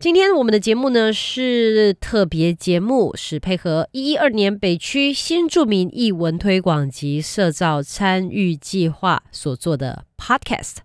今天我们的节目呢是特别节目，是配合一一二年北区新著名译文推广及社造参与计划所做的 Podcast。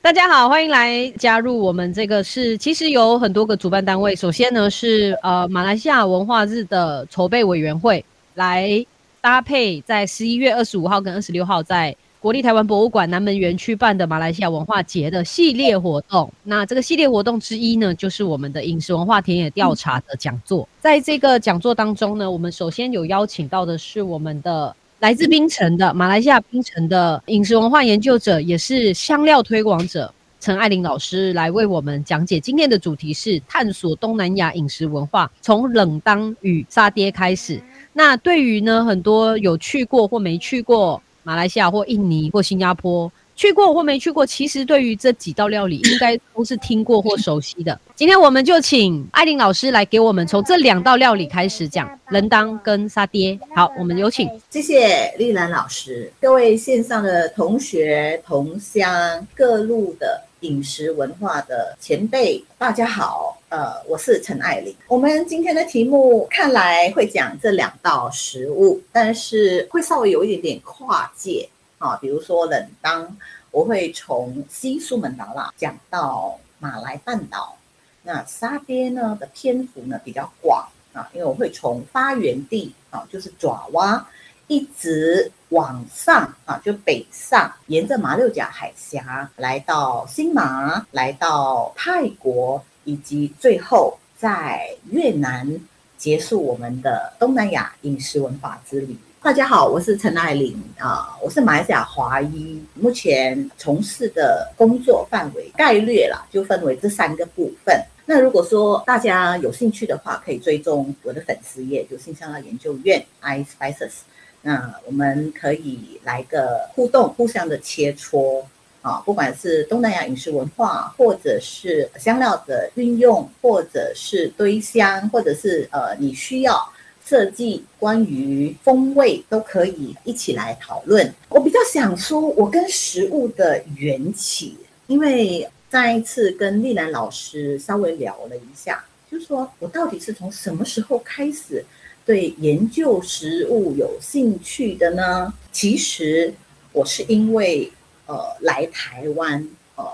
大家好，欢迎来加入我们这个是，其实有很多个主办单位。首先呢是呃马来西亚文化日的筹备委员会来搭配，在十一月二十五号跟二十六号在。国立台湾博物馆南门园区办的马来西亚文化节的系列活动，那这个系列活动之一呢，就是我们的饮食文化田野调查的讲座。在这个讲座当中呢，我们首先有邀请到的是我们的来自槟城的马来西亚槟城的饮食文化研究者，也是香料推广者陈爱玲老师来为我们讲解。今天的主题是探索东南亚饮食文化，从冷当与沙爹开始。那对于呢很多有去过或没去过。马来西亚或印尼或新加坡去过或没去过，其实对于这几道料理应该都是听过或熟悉的。今天我们就请艾琳老师来给我们从这两道料理开始讲，人当跟沙爹。好，我们有请。谢谢丽兰老师，各位线上的同学、同乡、各路的饮食文化的前辈，大家好。呃，我是陈爱玲。我们今天的题目看来会讲这两道食物，但是会稍微有一点点跨界啊。比如说冷当，我会从西苏门答腊讲到马来半岛。那沙爹呢的篇幅呢比较广啊，因为我会从发源地啊，就是爪哇，一直往上啊，就北上，沿着马六甲海峡来到新马，来到泰国。以及最后在越南结束我们的东南亚饮食文化之旅。大家好，我是陈爱玲啊，我是马来西亚华裔，目前从事的工作范围概略啦，就分为这三个部分。那如果说大家有兴趣的话，可以追踪我的粉丝页，就新香料研究院 i spices。那我们可以来个互动，互相的切磋。啊，不管是东南亚饮食文化，或者是香料的运用，或者是堆香，或者是呃，你需要设计关于风味，都可以一起来讨论。我比较想说，我跟食物的缘起，因为再一次跟丽兰老师稍微聊了一下，就是说我到底是从什么时候开始对研究食物有兴趣的呢？其实我是因为。呃，来台湾，呃，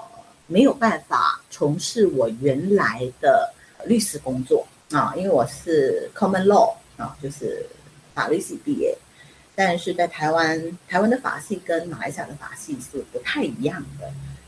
没有办法从事我原来的律师工作啊，因为我是 common law 啊，就是法律系毕业，但是在台湾，台湾的法系跟马来西亚的法系是不太一样的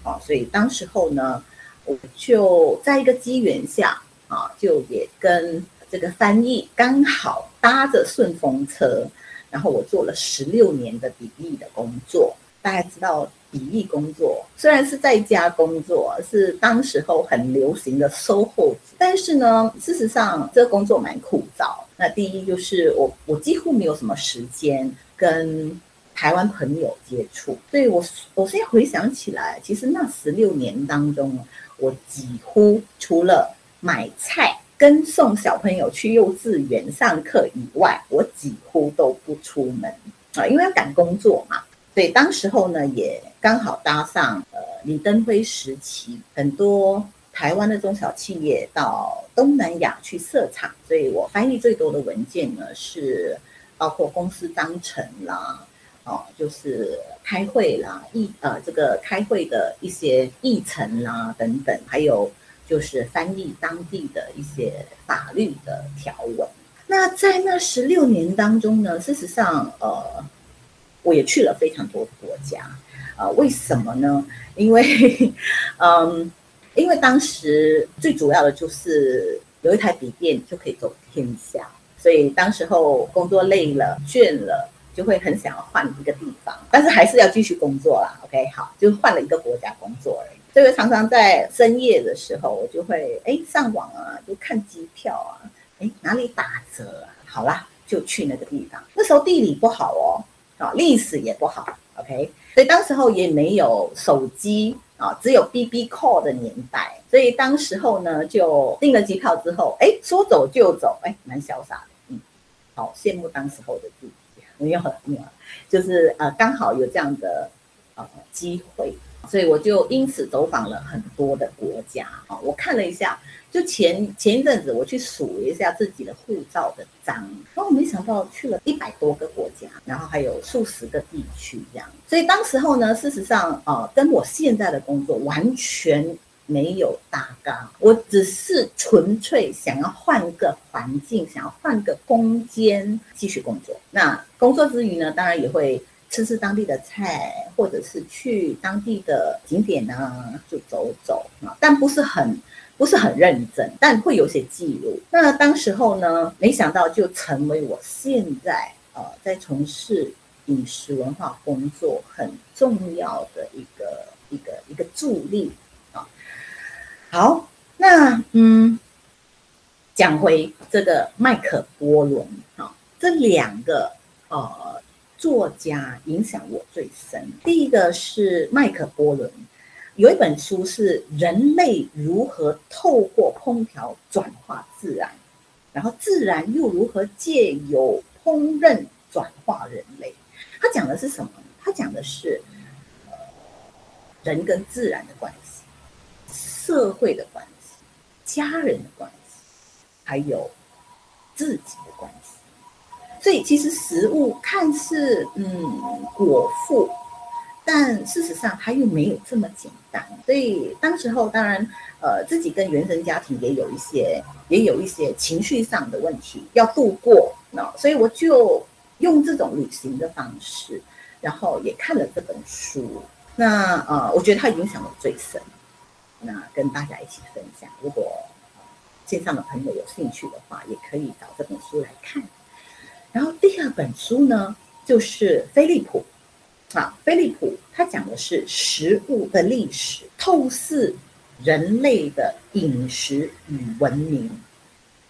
啊，所以当时候呢，我就在一个机缘下啊，就也跟这个翻译刚好搭着顺风车，然后我做了十六年的笔译的工作，大家知道。笔译工作虽然是在家工作，是当时候很流行的售后，但是呢，事实上这个工作蛮枯燥。那第一就是我我几乎没有什么时间跟台湾朋友接触，所以我我现在回想起来，其实那十六年当中，我几乎除了买菜跟送小朋友去幼稚园上课以外，我几乎都不出门啊，因为要赶工作嘛。所以当时候呢，也刚好搭上呃李登辉时期，很多台湾的中小企业到东南亚去设厂，所以我翻译最多的文件呢是包括公司章程啦，哦，就是开会啦，议呃这个开会的一些议程啦等等，还有就是翻译当地的一些法律的条文。那在那十六年当中呢，事实上呃。我也去了非常多国家，呃，为什么呢？因为，嗯，因为当时最主要的就是有一台笔电就可以走天下，所以当时候工作累了、倦了，就会很想要换一个地方，但是还是要继续工作啦。OK，好，就换了一个国家工作而已。所以常常在深夜的时候，我就会哎上网啊，就看机票啊，哎，哪里打折啊？好啦，就去那个地方。那时候地理不好哦，啊，历史也不好，OK。所以当时候也没有手机啊，只有 BB Call 的年代。所以当时候呢，就订了机票之后，哎，说走就走，哎，蛮潇洒的，嗯，好羡慕当时候的自己。没有，没有，就是呃，刚好有这样的呃机会。所以我就因此走访了很多的国家啊！我看了一下，就前前一阵子我去数了一下自己的护照的章，然后我没想到去了一百多个国家，然后还有数十个地区这样。所以当时候呢，事实上呃，跟我现在的工作完全没有搭嘎，我只是纯粹想要换个环境，想要换个空间继续工作。那工作之余呢，当然也会。吃吃当地的菜，或者是去当地的景点呢，就走走啊，但不是很不是很认真，但会有些记录。那当时候呢，没想到就成为我现在呃在从事饮食文化工作很重要的一个一个一个助力啊。好，那嗯，讲回这个麦克波伦啊，这两个呃。作家影响我最深，第一个是麦克波伦，有一本书是《人类如何透过烹调转化自然》，然后自然又如何借由烹饪转化人类。他讲的是什么？他讲的是呃人跟自然的关系、社会的关系、家人的关系，还有自己的关系。所以其实食物看似嗯果腹，但事实上它又没有这么简单。所以当时候当然呃自己跟原生家庭也有一些也有一些情绪上的问题要度过，那所以我就用这种旅行的方式，然后也看了这本书。那呃我觉得它影响我最深，那跟大家一起分享。如果线上的朋友有兴趣的话，也可以找这本书来看。然后第二本书呢，就是菲利普，啊，菲利普他讲的是食物的历史，透视人类的饮食与文明。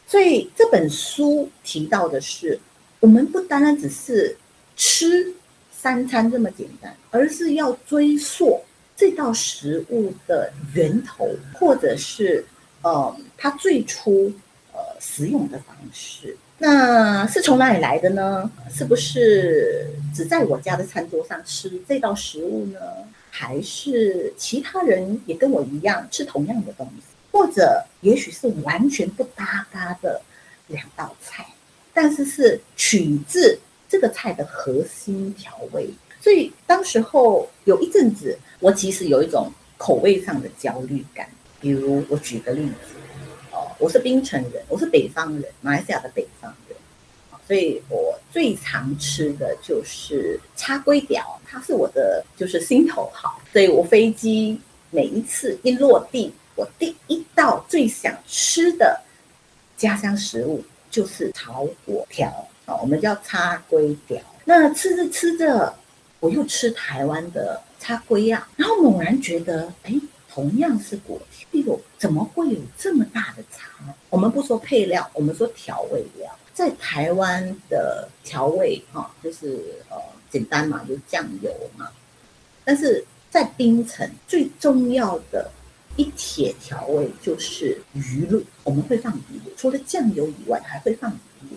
所以这本书提到的是，我们不单单只是吃三餐这么简单，而是要追溯这道食物的源头，或者是呃，它最初呃食用的方式。那是从哪里来的呢？是不是只在我家的餐桌上吃这道食物呢？还是其他人也跟我一样吃同样的东西？或者也许是完全不搭嘎的两道菜，但是是取自这个菜的核心调味。所以当时候有一阵子，我其实有一种口味上的焦虑感。比如我举个例子。我是槟城人，我是北方人，马来西亚的北方人，所以我最常吃的就是叉龟条，它是我的就是心头好，所以我飞机每一次一落地，我第一道最想吃的家乡食物就是炒粿条啊，我们叫叉龟条。那吃着吃着，我又吃台湾的叉龟啊，然后猛然觉得，哎。同样是果条，哎怎么会有这么大的差？我们不说配料，我们说调味料。在台湾的调味，哈，就是呃简单嘛，就酱油嘛。但是在冰城，最重要的一铁调味就是鱼露，我们会放鱼露，除了酱油以外，还会放鱼露。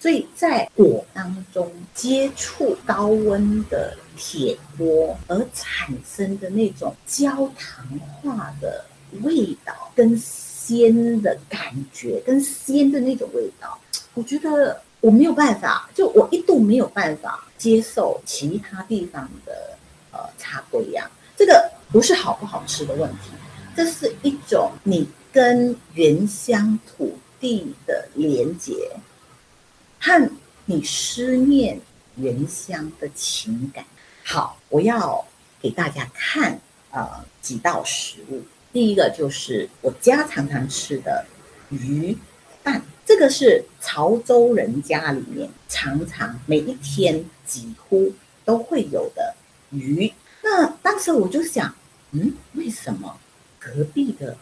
所以在果当中接触高温的铁锅而产生的那种焦糖化的味道，跟鲜的感觉，跟鲜的那种味道，我觉得我没有办法，就我一度没有办法接受其他地方的呃茶龟呀。这个不是好不好吃的问题，这是一种你跟原乡土地的连结。和你思念原乡的情感。好，我要给大家看呃几道食物。第一个就是我家常常吃的鱼蛋，这个是潮州人家里面常常每一天几乎都会有的鱼。那当时我就想，嗯，为什么隔壁的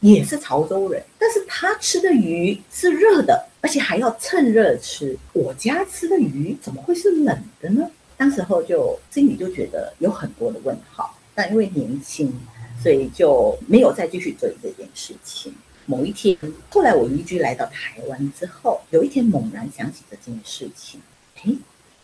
也是潮州人，但是他吃的鱼是热的，而且还要趁热吃。我家吃的鱼怎么会是冷的呢？当时候就心里就觉得有很多的问号，但因为年轻，所以就没有再继续做这件事情。某一天，后来我移居来到台湾之后，有一天猛然想起这件事情，诶，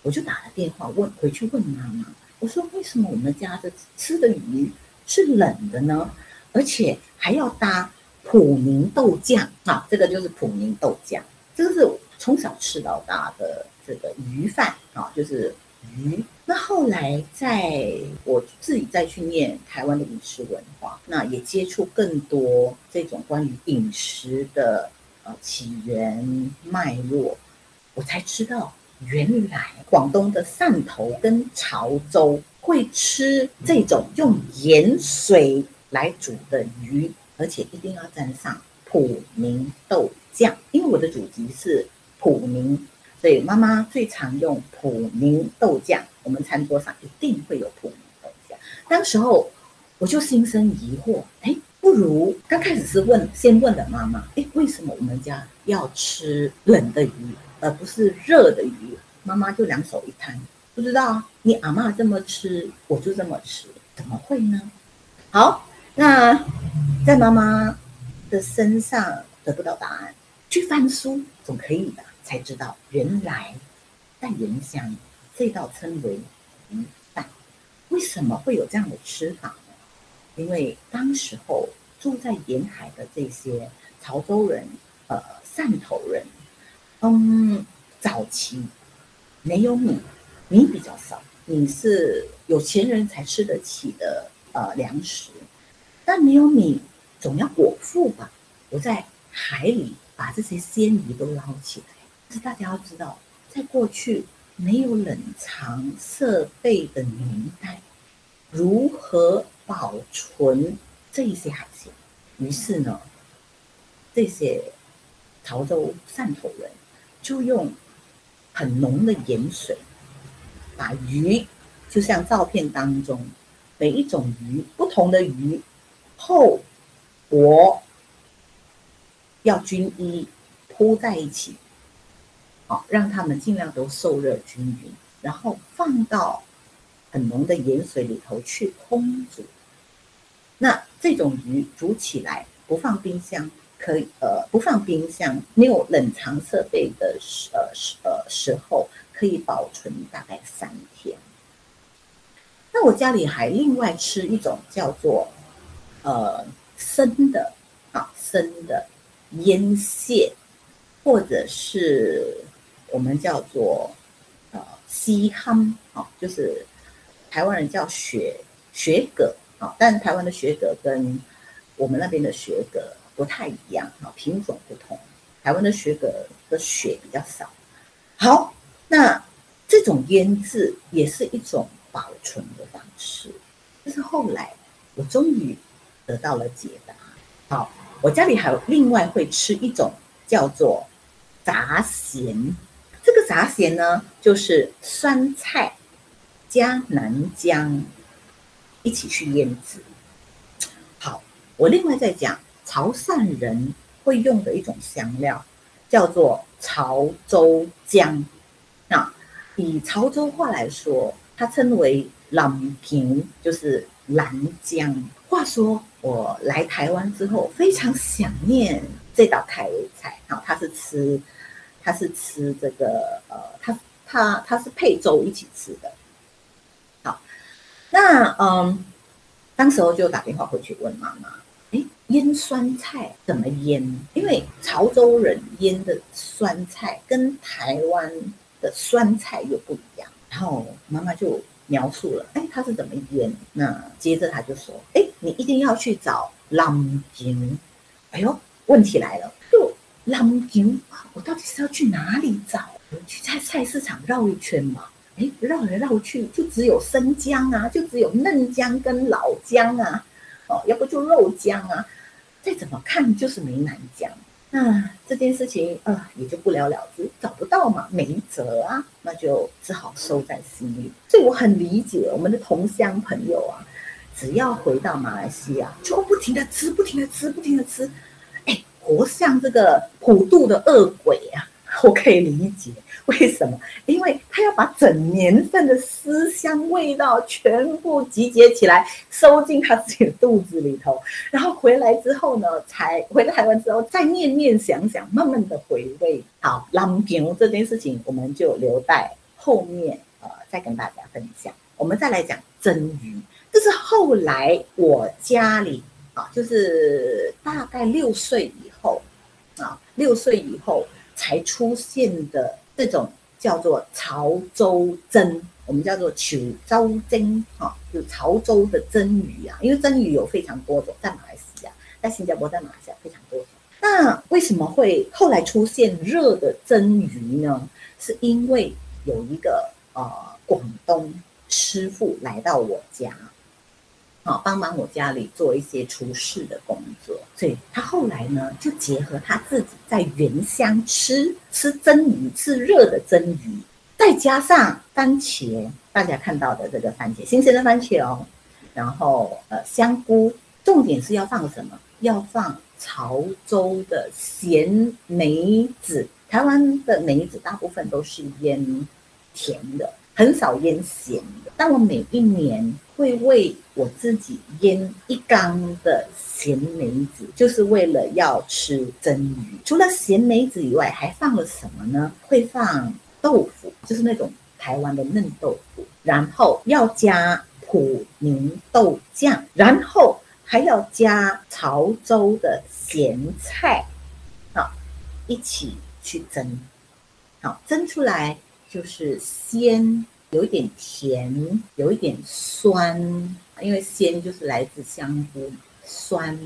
我就打了电话问回去问妈妈，我说为什么我们家的吃的鱼是冷的呢？而且还要搭普宁豆酱啊，这个就是普宁豆酱，这个是从小吃到大的这个鱼饭啊，就是鱼。那后来在我自己再去念台湾的饮食文化，那也接触更多这种关于饮食的呃起源脉络，我才知道原来广东的汕头跟潮州会吃这种用盐水。来煮的鱼，而且一定要沾上普宁豆酱，因为我的祖籍是普宁，所以妈妈最常用普宁豆酱。我们餐桌上一定会有普宁豆酱。当时候我就心生疑惑，哎，不如刚开始是问，先问了妈妈，哎，为什么我们家要吃冷的鱼，而不是热的鱼？妈妈就两手一摊，不知道你阿妈这么吃，我就这么吃，怎么会呢？好。那在妈妈的身上得不到答案，去翻书总可以的，才知道原来淡元香这道称为鱼饭，为什么会有这样的吃法呢？因为当时候住在沿海的这些潮州人、呃汕头人，嗯，早期没有米，米比较少，米是有钱人才吃得起的呃粮食。但没有米，总要果腹吧？我在海里把这些鲜鱼都捞起来。是大家要知道，在过去没有冷藏设备的年代，如何保存这些海鲜？于是呢，这些潮州汕头人就用很浓的盐水，把鱼就像照片当中每一种鱼，不同的鱼。厚薄要均一铺在一起，让它们尽量都受热均匀，然后放到很浓的盐水里头去烹煮。那这种鱼煮起来不放冰箱，可以呃不放冰箱，没有冷藏设备的时呃时呃时候，可以保存大概三天。那我家里还另外吃一种叫做。呃，生的啊，生的腌蟹，或者是我们叫做呃西夯啊，就是台湾人叫雪雪蛤啊，但台湾的雪蛤跟我们那边的雪蛤不太一样啊，品种不同。台湾的雪蛤的血比较少。好，那这种腌制也是一种保存的方式。但是后来我终于。得到了解答。好，我家里还有另外会吃一种叫做杂咸。这个杂咸呢，就是酸菜加南姜一起去腌制。好，我另外再讲潮汕人会用的一种香料，叫做潮州姜。那以潮州话来说，它称为蓝平，就是蓝姜。话说。我来台湾之后，非常想念这道开胃菜。好，它是吃，他是吃这个，呃，他他他是配粥一起吃的。好，那嗯，当时候就打电话回去问妈妈，哎，腌酸菜怎么腌？因为潮州人腌的酸菜跟台湾的酸菜又不一样。然后妈妈就。描述了，哎，他是怎么腌？那接着他就说，哎，你一定要去找朗金。哎呦，问题来了，就朗金，我到底是要去哪里找？去菜菜市场绕一圈嘛？哎，绕来绕去，就只有生姜啊，就只有嫩姜跟老姜啊，哦，要不就肉姜啊，再怎么看就是没南姜。那这件事情啊，也就不了了之，找不到嘛，没辙啊，那就只好收在心里。所以我很理解我们的同乡朋友啊，只要回到马来西亚，就不停的吃，不停的吃，不停的吃，活像这个普渡的恶鬼啊！我可以理解为什么，因为他要把整年份的思乡味道全部集结起来，收进他自己的肚子里头，然后回来之后呢，才回到台湾之后，再念念想想，慢慢的回味。好，郎平这件事情，我们就留待后面呃再跟大家分享。我们再来讲蒸鱼，这是后来我家里啊，就是大概六岁以啊，六岁以后。才出现的这种叫做潮州蒸，我们叫做潮州蒸，哈，就潮州的蒸鱼啊。因为蒸鱼有非常多种，在马来西亚、在新加坡、在马来西亚非常多种。那为什么会后来出现热的蒸鱼呢？是因为有一个呃广东师傅来到我家。好，帮忙我家里做一些厨师的工作，所以他后来呢，就结合他自己在原乡吃吃蒸鱼，吃热的蒸鱼，再加上番茄，大家看到的这个番茄，新鲜的番茄哦，然后呃香菇，重点是要放什么？要放潮州的咸梅子，台湾的梅子大部分都是腌甜的。很少腌咸的，但我每一年会为我自己腌一缸的咸梅子，就是为了要吃蒸鱼。除了咸梅子以外，还放了什么呢？会放豆腐，就是那种台湾的嫩豆腐，然后要加普宁豆酱，然后还要加潮州的咸菜，好，一起去蒸，好蒸出来。就是鲜，有一点甜，有一点酸，因为鲜就是来自香菇，酸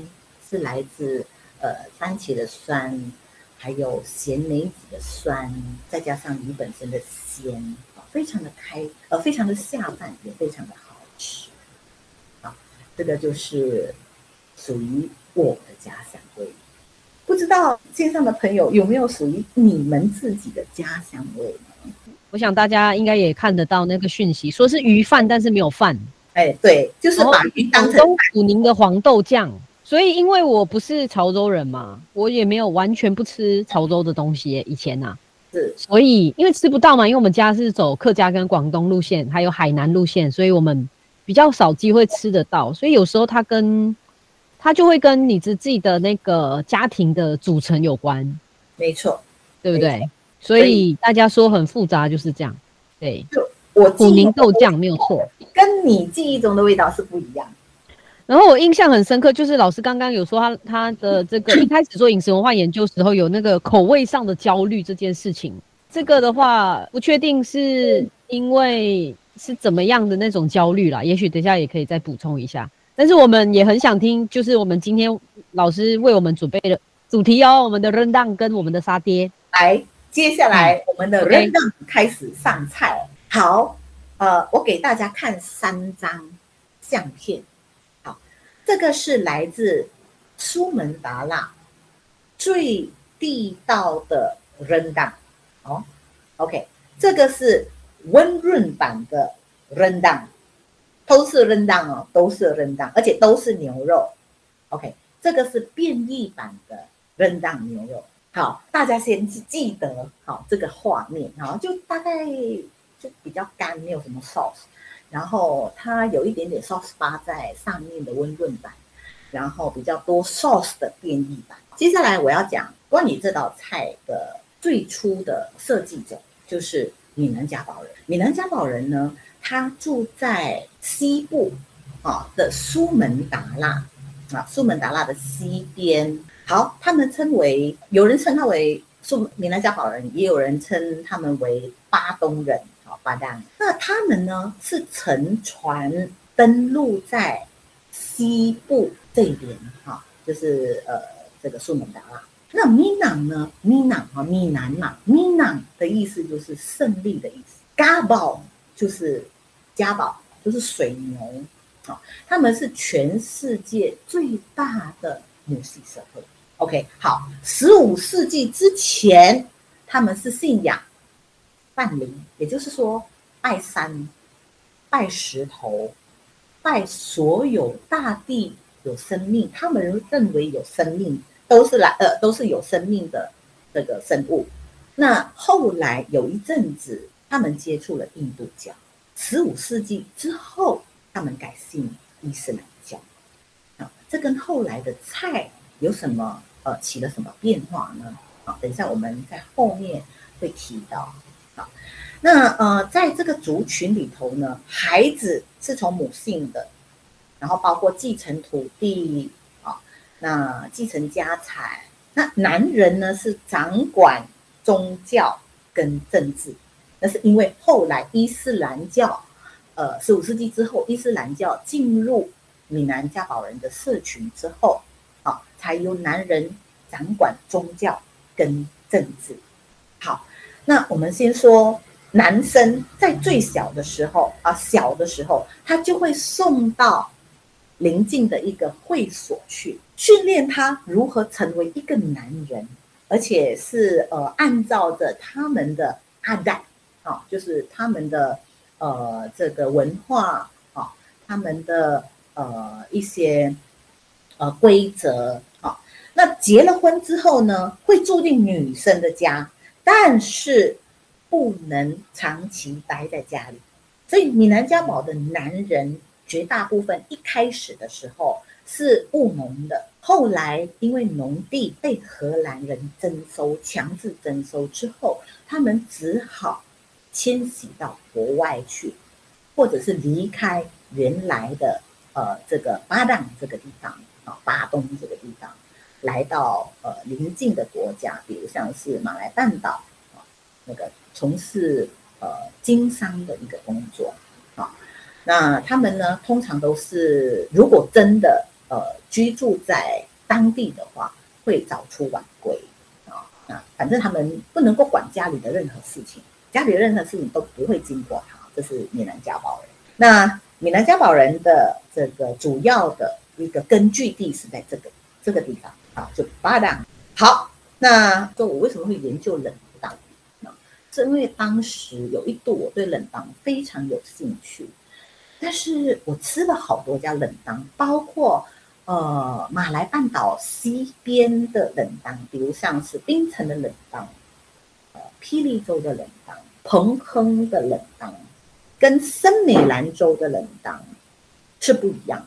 是来自呃番茄的酸，还有咸梅子的酸，再加上鱼本身的鲜，非常的开，呃，非常的下饭，也非常的好吃。啊，这个就是属于我的家乡味。不知道线上的朋友有没有属于你们自己的家乡味？我想大家应该也看得到那个讯息，说是鱼饭，但是没有饭。哎，对，就是把鱼当成普宁的黄豆酱。所以，因为我不是潮州人嘛，我也没有完全不吃潮州的东西。以前呐，是，所以因为吃不到嘛，因为我们家是走客家跟广东路线，还有海南路线，所以我们比较少机会吃得到。所以有时候它跟它就会跟你自己的那个家庭的组成有关。没错，对不对？所以大家说很复杂，就是这样。对，就我普宁豆酱没有错，跟你记忆中的味道是不一样。然后我印象很深刻，就是老师刚刚有说他他的这个 一开始做饮食文化研究时候有那个口味上的焦虑这件事情。这个的话不确定是因为是怎么样的那种焦虑啦，也许等下也可以再补充一下。但是我们也很想听，就是我们今天老师为我们准备的主题哦，我们的扔蛋跟我们的沙爹来。接下来，我们的人让开始上菜。好，呃，我给大家看三张相片。好，这个是来自苏门答腊最地道的人档。哦，OK，这个是温润版的人档，都是人档哦，都是人档，而且都是牛肉。OK，这个是变异版的人档牛肉。好，大家先记记得好这个画面，哈，就大概就比较干，没有什么 sauce，然后它有一点点 sauce 巴在上面的温润版，然后比较多 sauce 的变异版。接下来我要讲关于这道菜的最初的设计者，就是闽南家宝人。闽南家宝人呢，他住在西部啊的苏门答腊啊，苏门答腊的西边。好，他们称为有人称他为苏闽南家宝人，也有人称他们为巴东人。好，巴丹。那他们呢是乘船登陆在西部这边，哈，就是呃这个苏门答腊。那米囊呢？米囊哈，米南嘛，米囊的意思就是胜利的意思。嘎宝就是家宝，就是水牛。好，他们是全世界最大的母系社会。OK，好，十五世纪之前，他们是信仰半灵，也就是说拜山、拜石头、拜所有大地有生命，他们认为有生命都是来呃都是有生命的这个生物。那后来有一阵子，他们接触了印度教，十五世纪之后，他们改信伊斯兰教。啊，这跟后来的菜有什么呃起了什么变化呢？啊，等一下我们在后面会提到。啊，那呃，在这个族群里头呢，孩子是从母姓的，然后包括继承土地啊，那继承家产，那男人呢是掌管宗教跟政治，那是因为后来伊斯兰教，呃，十五世纪之后，伊斯兰教进入闽南家宝人的社群之后，才由男人掌管宗教跟政治。好，那我们先说。男生在最小的时候啊，小的时候，他就会送到邻近的一个会所去训练他如何成为一个男人，而且是呃按照着他们的阿代啊，就是他们的呃这个文化啊，他们的呃一些呃规则啊。那结了婚之后呢，会住进女生的家，但是。不能长期待在家里，所以闽南家宝的男人绝大部分一开始的时候是务农的，后来因为农地被荷兰人征收，强制征收之后，他们只好迁徙到国外去，或者是离开原来的呃这个巴当这个地方啊，巴东这个地方，来到呃邻近的国家，比如像是马来半岛啊那个。从事呃经商的一个工作，啊，那他们呢，通常都是如果真的呃居住在当地的话，会早出晚归，啊啊，反正他们不能够管家里的任何事情，家里的任何事情都不会经过他，这是闽南家宝人。那闽南家宝人的这个主要的一个根据地是在这个这个地方，啊，就巴达。好，那说我为什么会研究冷？是因为当时有一度我对冷当非常有兴趣，但是我吃了好多家冷当，包括呃马来半岛西边的冷当，比如像是槟城的冷当，呃霹雳州的冷当，彭亨的冷当，跟森美兰州的冷当是不一样。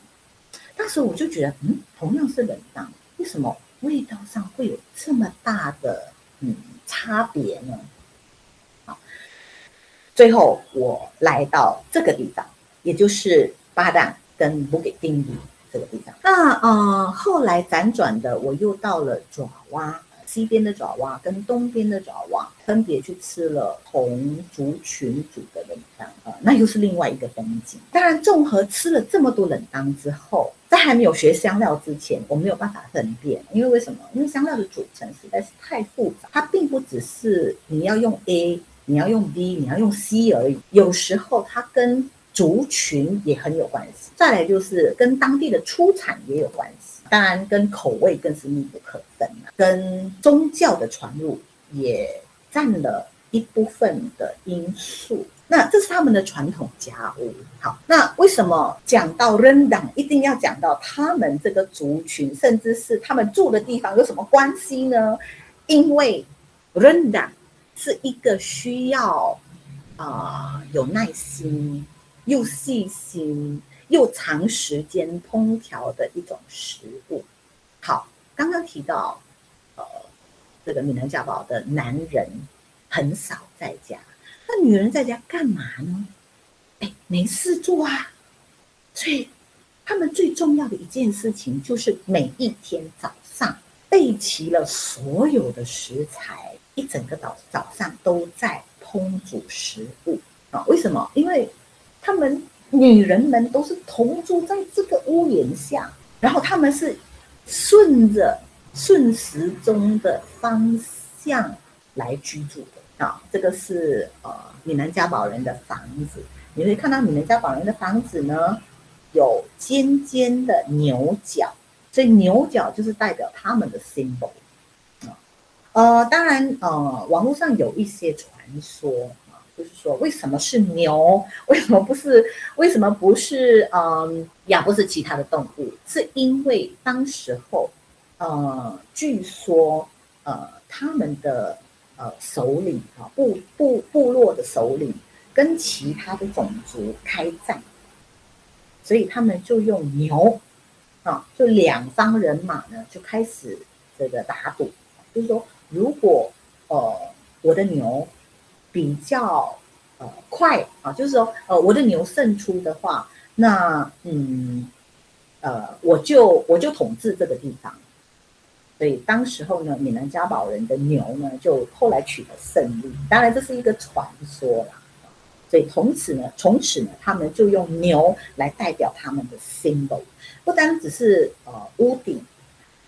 那时候我就觉得，嗯，同样是冷当，为什么味道上会有这么大的嗯差别呢？好最后，我来到这个地方，也就是巴旦跟不给定义这个地方。那嗯，后来辗转的，我又到了爪哇西边的爪哇跟东边的爪哇，分别去吃了同族群煮的冷汤啊，那又是另外一个风景。当然，综合吃了这么多冷当之后，在还没有学香料之前，我没有办法分辨，因为为什么？因为香料的组成实在是太复杂，它并不只是你要用 A。你要用 B，你要用 C 而已。有时候它跟族群也很有关系。再来就是跟当地的出产也有关系，当然跟口味更是密不可分了。跟宗教的传入也占了一部分的因素。那这是他们的传统家务。好，那为什么讲到 Rendang 一定要讲到他们这个族群，甚至是他们住的地方有什么关系呢？因为 Rendang。是一个需要啊有耐心、又细心、又长时间烹调的一种食物。好，刚刚提到，呃，这个闽南家宝的男人很少在家，那女人在家干嘛呢？哎，没事做啊。所以他们最重要的一件事情就是每一天早上备齐了所有的食材。一整个早早上都在烹煮食物啊？为什么？因为他们女人们都是同住在这个屋檐下，然后他们是顺着顺时钟的方向来居住的啊。这个是呃闽南家宝人的房子，你会看到闽南家宝人的房子呢有尖尖的牛角，所以牛角就是代表他们的 symbol 啊。呃，当然，呃，网络上有一些传说，就是说为什么是牛？为什么不是？为什么不是？嗯，呀，不是其他的动物，是因为当时候，呃，据说，呃，他们的呃首领啊，部部部落的首领跟其他的种族开战，所以他们就用牛啊，就两方人马呢就开始这个打赌，就是说，如果呃我的牛比较呃快啊，就是说呃我的牛胜出的话，那嗯呃我就我就统治这个地方。所以当时候呢，闽南家宝人的牛呢，就后来取得胜利。当然这是一个传说啦。所以从此呢，从此呢，他们就用牛来代表他们的 symbol，不单只是呃屋顶，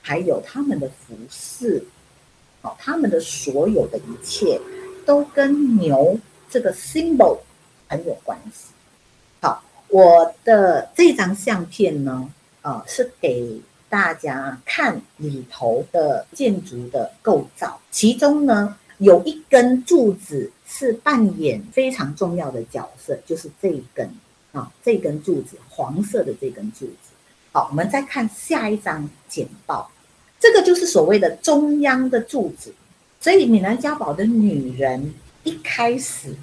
还有他们的服饰，好，他们的所有的一切都跟牛这个 symbol 很有关系。好，我的这张相片呢，呃，是给大家看里头的建筑的构造，其中呢有一根柱子。是扮演非常重要的角色，就是这一根啊，这根柱子，黄色的这根柱子。好，我们再看下一张简报，这个就是所谓的中央的柱子。所以闽南家宝的女人一开始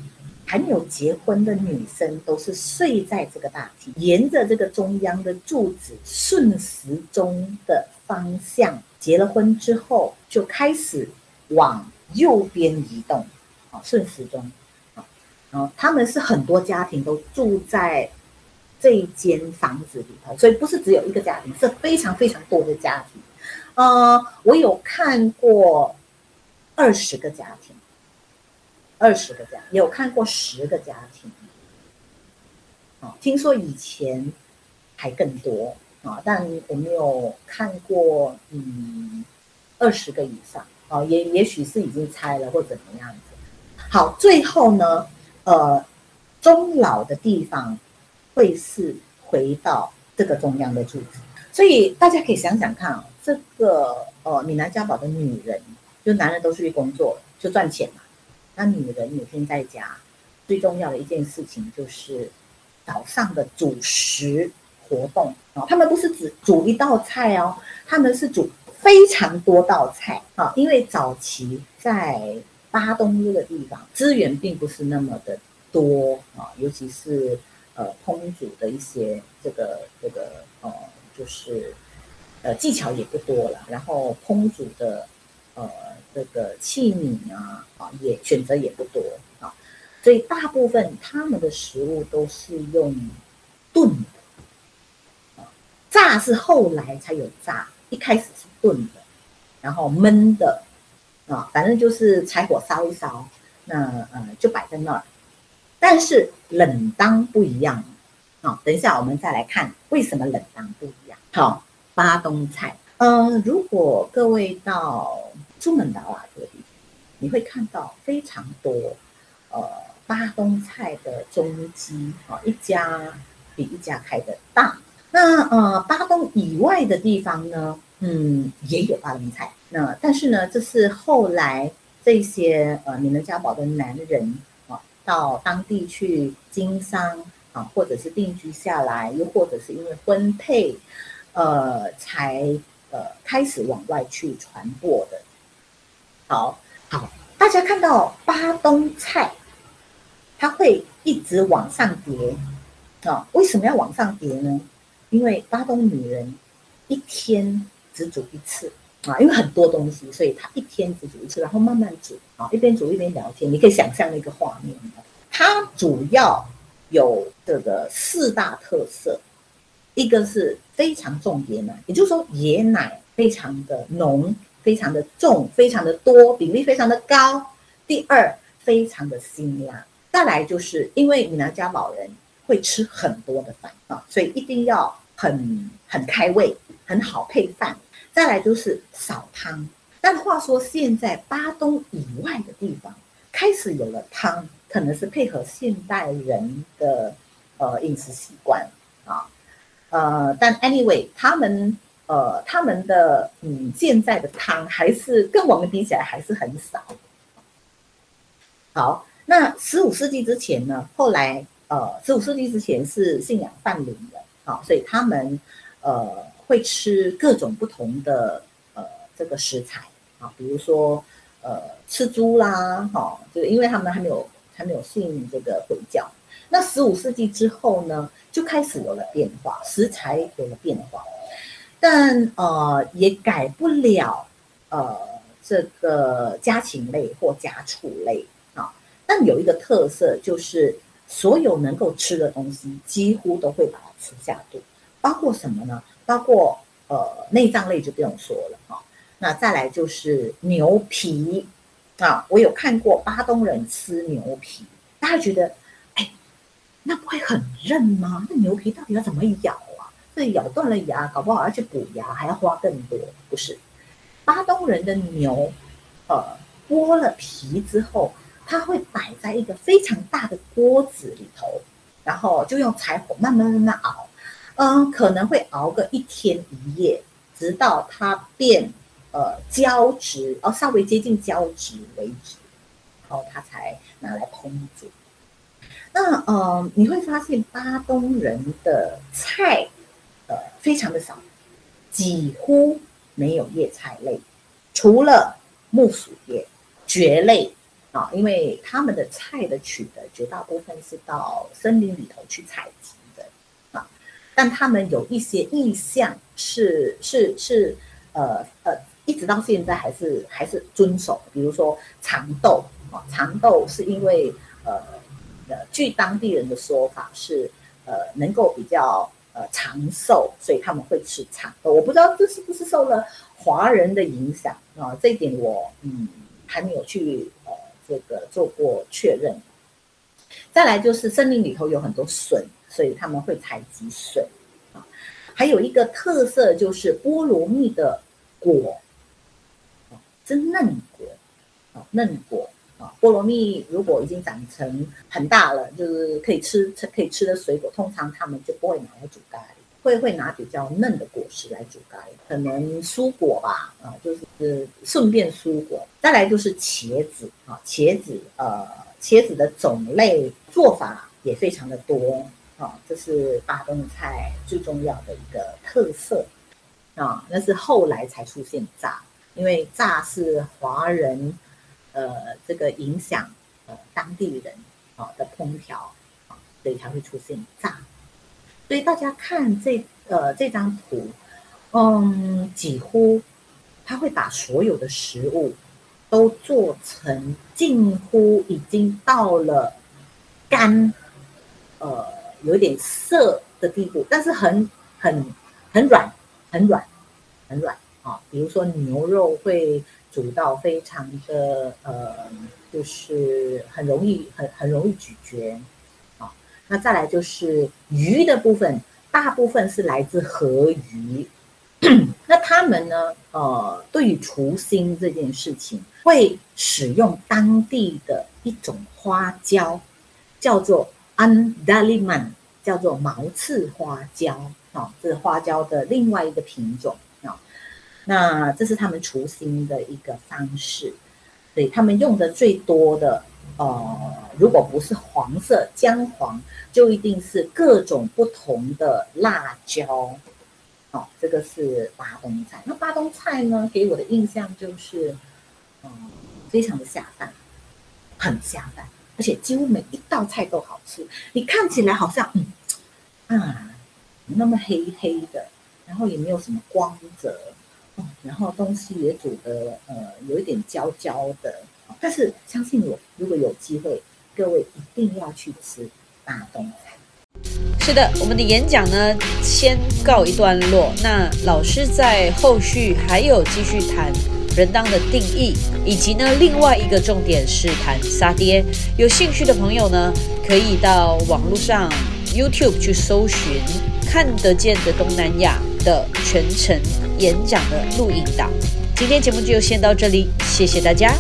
还没有结婚的女生，都是睡在这个大厅，沿着这个中央的柱子顺时钟的方向。结了婚之后，就开始往右边移动。啊，顺时钟，啊，然后他们是很多家庭都住在这一间房子里头，所以不是只有一个家庭，是非常非常多的家庭。呃，我有看过二十个家庭，二十个家，有看过十个家庭，啊，听说以前还更多啊，但我没有看过，嗯，二十个以上，啊，也也许是已经拆了或怎么样子。好，最后呢，呃，终老的地方会是回到这个中央的柱子，所以大家可以想想看啊，这个呃闽南家宝的女人，就男人都出去工作就赚钱嘛，那女人每天在家，最重要的一件事情就是早上的主食活动。啊，他们不是只煮一道菜哦，他们是煮非常多道菜。啊，因为早期在巴东这个地方资源并不是那么的多啊，尤其是呃烹煮的一些这个这个呃就是呃技巧也不多了，然后烹煮的呃这个器皿啊啊也选择也不多啊，所以大部分他们的食物都是用炖的啊，炸是后来才有炸，一开始是炖的，然后焖的。啊，反正就是柴火烧一烧，那呃就摆在那儿。但是冷当不一样啊，等一下我们再来看为什么冷当不一样。好，巴东菜，呃，如果各位到朱门岛啊这个地方，你会看到非常多呃巴东菜的中基啊，一家比一家开的大。那呃巴东以外的地方呢，嗯，也有巴东菜。那但是呢，这是后来这些呃闽南家宝的男人啊，到当地去经商啊，或者是定居下来，又或者是因为婚配，呃，才呃开始往外去传播的。好，好，大家看到巴东菜，它会一直往上叠啊？为什么要往上叠呢？因为巴东女人一天只煮一次。啊，因为很多东西，所以她一天只煮一次，然后慢慢煮啊，一边煮一边聊天，你可以想象那个画面。它主要有这个四大特色，一个是非常重椰奶，也就是说椰奶非常的浓、非常的重、非常的多，比例非常的高。第二，非常的辛辣。再来就是因为闽南家宝人会吃很多的饭啊，所以一定要很很开胃，很好配饭。再来就是少汤，但话说现在巴东以外的地方开始有了汤，可能是配合现代人的呃饮食习惯啊，呃，但 anyway 他们呃他们的嗯现在的汤还是跟我们比起来还是很少。好，那十五世纪之前呢，后来呃，十五世纪之前是信仰泛灵的，好，所以他们呃会吃各种不同的呃这个食材啊，比如说呃吃猪啦，哈，就是因为他们还没有还没有信这个回教。那十五世纪之后呢，就开始有了变化，食材有了变化，但呃也改不了呃这个家禽类或家畜类啊。但有一个特色就是，所有能够吃的东西几乎都会把它吃下肚，包括什么呢？包括呃内脏类就不用说了哈。那再来就是牛皮啊，我有看过巴东人吃牛皮，大家觉得。哎那不会很韧吗？那牛皮到底要怎么咬啊？这咬断了牙，搞不好要去补牙，还要花更多。不是，巴东人的牛，呃，剥了皮之后，它会摆在一个非常大的锅子里头，然后就用柴火慢慢慢慢熬，嗯，可能会熬个一天一夜，直到它变呃胶质，哦，稍微接近胶质为止，然后它才拿来烹煮。那呃，你会发现巴东人的菜，呃，非常的少，几乎没有叶菜类，除了木薯叶、蕨类啊，因为他们的菜的取得绝大部分是到森林里头去采集的啊，但他们有一些意向是是是呃呃，一直到现在还是还是遵守，比如说长豆啊，长豆是因为呃。呃，据当地人的说法是，呃，能够比较长寿，所以他们会吃长豆。我不知道这是不是受了华人的影响啊？这一点我嗯还没有去呃这个做过确认。再来就是森林里头有很多笋，所以他们会采集笋啊。还有一个特色就是菠萝蜜的果啊，真嫩果啊，嫩果。啊，菠萝蜜如果已经长成很大了，就是可以吃吃、可以吃的水果，通常他们就不会拿来煮咖喱，会会拿比较嫩的果实来煮咖喱，可能蔬果吧，啊，就是顺便蔬果。再来就是茄子啊，茄子呃，茄子的种类做法也非常的多啊，这是巴东菜最重要的一个特色啊，那是后来才出现炸，因为炸是华人。呃，这个影响呃当地人啊的烹调啊，所以才会出现炸。所以大家看这呃这张图，嗯，几乎他会把所有的食物都做成近乎已经到了干，呃，有点涩的地步，但是很很很软，很软，很软啊。比如说牛肉会。煮到非常的呃，就是很容易很很容易咀嚼，啊，那再来就是鱼的部分，大部分是来自河鱼，那他们呢，呃，对于除腥这件事情，会使用当地的一种花椒，叫做 andaliman，叫做毛刺花椒，啊，这是花椒的另外一个品种。那这是他们除腥的一个方式，对他们用的最多的，呃，如果不是黄色姜黄，就一定是各种不同的辣椒，哦，这个是巴东菜。那巴东菜呢，给我的印象就是，嗯，非常的下饭，很下饭，而且几乎每一道菜都好吃。你看起来好像，嗯，啊，那么黑黑的，然后也没有什么光泽。然后东西也煮的呃有一点焦焦的，但是相信我，如果有机会，各位一定要去吃大东菜。是的，我们的演讲呢先告一段落，那老师在后续还有继续谈人当的定义，以及呢另外一个重点是谈杀爹。有兴趣的朋友呢，可以到网络上 YouTube 去搜寻看得见的东南亚。的全程演讲的录影档，今天节目就先到这里，谢谢大家。